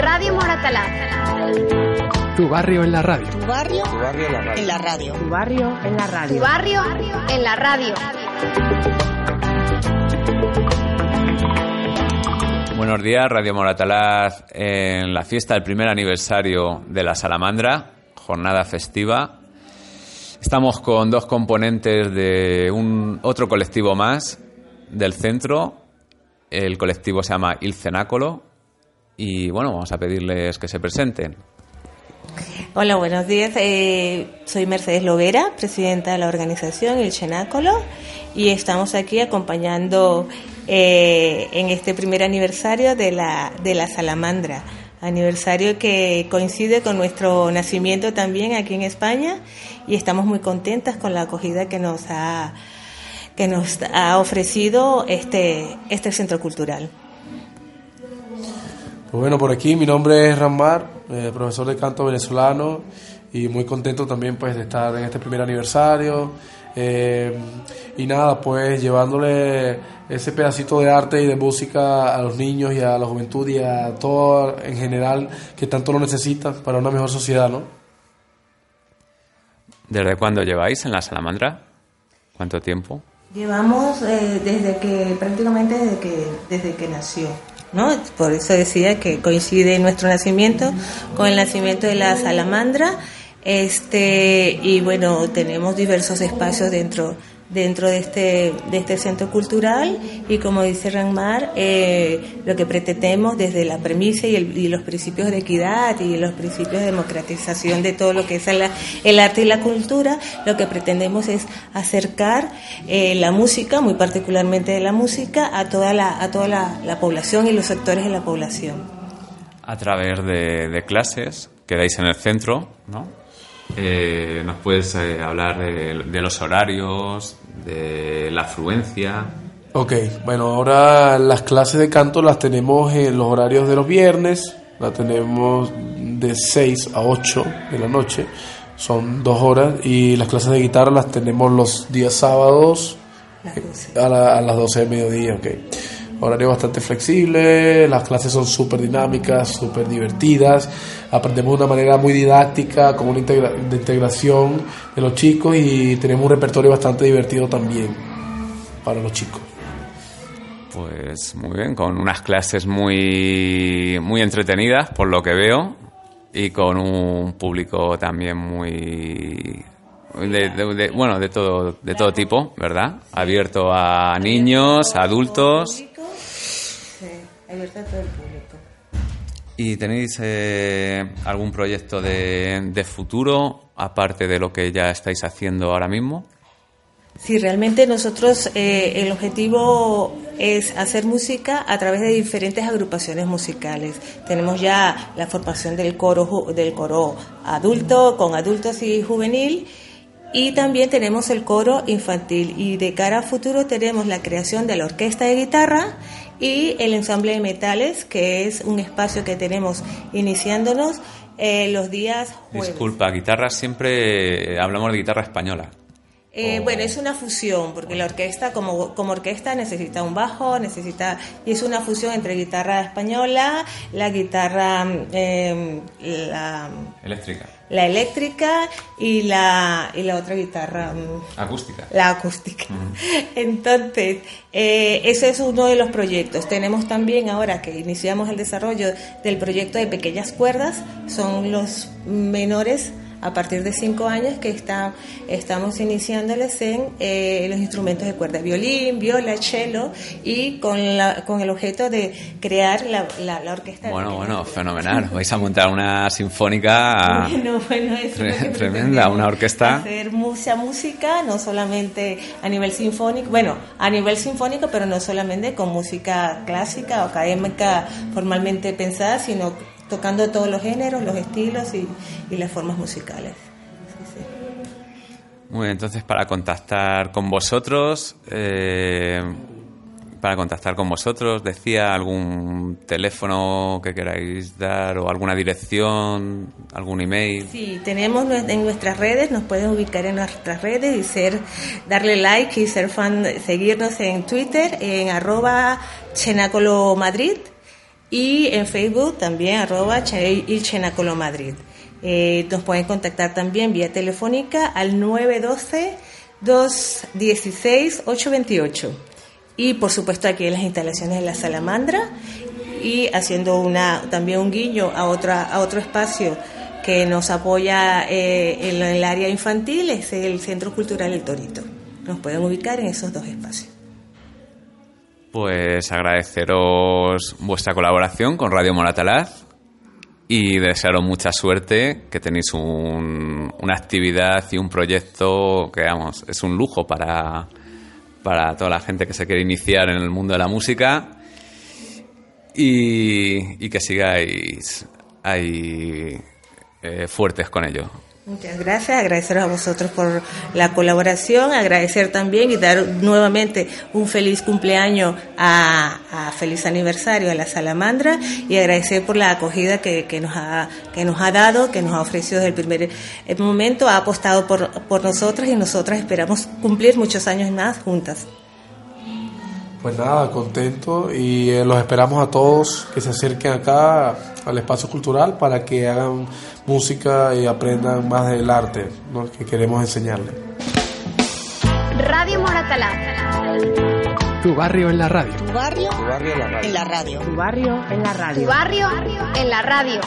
Radio Moratalaz. Tu barrio en la radio. Tu barrio, en la radio. Tu barrio en la radio. Tu barrio en la radio. Buenos días, Radio Moratalaz en la fiesta del primer aniversario de la Salamandra, jornada festiva. Estamos con dos componentes de un otro colectivo más del centro. El colectivo se llama Il Cenácolo y bueno, vamos a pedirles que se presenten. Hola, buenos días. Eh, soy Mercedes Lovera, presidenta de la organización El Cenácolo y estamos aquí acompañando eh, en este primer aniversario de la, de la Salamandra, aniversario que coincide con nuestro nacimiento también aquí en España y estamos muy contentas con la acogida que nos ha, que nos ha ofrecido este, este centro cultural. Pues bueno, por aquí mi nombre es Ramar, eh, profesor de canto venezolano y muy contento también pues de estar en este primer aniversario eh, y nada, pues llevándole ese pedacito de arte y de música a los niños y a la juventud y a todo en general que tanto lo necesitan para una mejor sociedad, ¿no? ¿Desde cuándo lleváis en la Salamandra? ¿Cuánto tiempo? Llevamos eh, desde que, prácticamente desde que, desde que nació. ¿No? Por eso decía que coincide nuestro nacimiento con el nacimiento de la salamandra. Este, y bueno, tenemos diversos espacios dentro dentro de este, de este centro cultural y como dice Ranmar, eh, lo que pretendemos desde la premisa y, y, los principios de equidad y los principios de democratización de todo lo que es el, el arte y la cultura, lo que pretendemos es acercar eh, la música, muy particularmente de la música, a toda la, a toda la, la población y los sectores de la población. A través de, clases que dais en el centro, ¿no? Eh, ¿Nos puedes eh, hablar de, los horarios, de la afluencia? Ok, bueno, ahora las clases de canto las tenemos en los horarios de los viernes, las tenemos de 6 a 8 de la noche, son dos horas, y las clases de guitarra las tenemos los días sábados a, la, a las 12 de mediodía, ok horario bastante flexible, las clases son súper dinámicas, súper divertidas, aprendemos de una manera muy didáctica, con una integra de integración de los chicos y tenemos un repertorio bastante divertido también para los chicos. Pues muy bien, con unas clases muy, muy entretenidas, por lo que veo, y con un público también muy de, bueno, de todo, de todo tipo, ¿verdad? Abierto a niños, a adultos. Abierto a todo el público. ¿Y tenéis eh, algún proyecto de, de futuro, aparte de lo que ya estáis haciendo ahora mismo? Sí, realmente nosotros eh, el objetivo es hacer música a través de diferentes agrupaciones musicales. Tenemos ya la formación del coro del coro adulto con adultos y juvenil y también tenemos el coro infantil y de cara a futuro tenemos la creación de la orquesta de guitarra y el ensamble de metales, que es un espacio que tenemos iniciándonos eh, los días jueves. Disculpa, guitarra siempre hablamos de guitarra española. Eh, Bueno, es una fusión, porque la orquesta, como, como orquesta, necesita un bajo, necesita. Y es una fusión entre guitarra española, la guitarra. Eh, la, eléctrica. La eléctrica y la, y la otra guitarra. Acústica. La acústica. Entonces, eh, ese es uno de los proyectos. Tenemos también, ahora que iniciamos el desarrollo del proyecto de pequeñas cuerdas, son los menores a partir de cinco años que está, estamos iniciándoles en eh, los instrumentos de cuerda, violín, viola, cello y con, la, con el objeto de crear la, la, la orquesta. Bueno, bueno, fenomenal. Vais a montar una sinfónica bueno, bueno, eso tre tremenda, una orquesta. Hacer mucha música, no solamente a nivel sinfónico, bueno, a nivel sinfónico, pero no solamente con música clásica o académica formalmente pensada, sino tocando todos los géneros, los estilos y, y las formas musicales. Sí, sí. Muy bien, entonces para contactar con vosotros, eh, para contactar con vosotros, decía algún teléfono que queráis dar o alguna dirección, algún email. Sí, tenemos en nuestras redes, nos pueden ubicar en nuestras redes y ser, darle like y ser fan, seguirnos en Twitter en arroba Chenácolo Madrid y en Facebook también arroba Madrid. Eh, nos pueden contactar también vía telefónica al 912-216-828. Y por supuesto aquí en las instalaciones de la Salamandra y haciendo una, también un guiño a, otra, a otro espacio que nos apoya eh, en el área infantil, es el Centro Cultural El Torito. Nos pueden ubicar en esos dos espacios. Pues agradeceros vuestra colaboración con Radio Moratalaz y desearos mucha suerte, que tenéis una actividad y un proyecto que, vamos, es un lujo para, para toda la gente que se quiere iniciar en el mundo de la música y, que sigáis ahí eh, fuertes con ello. Muchas gracias, agradecer a vosotros por la colaboración, agradecer también y dar nuevamente un feliz cumpleaños a, feliz aniversario a la Salamandra y agradecer por la acogida que, nos, ha, que nos ha dado, que nos ha ofrecido desde el primer momento, ha apostado por, por nosotras y nosotras esperamos cumplir muchos años más juntas. Pues nada, contento y eh, los esperamos a todos que se acerquen acá al espacio cultural para que hagan música y aprendan más del arte que queremos enseñarles. Radio Moratalá. Tu barrio en la radio. Tu barrio, en la radio. Tu barrio en la radio. Tu barrio en la radio.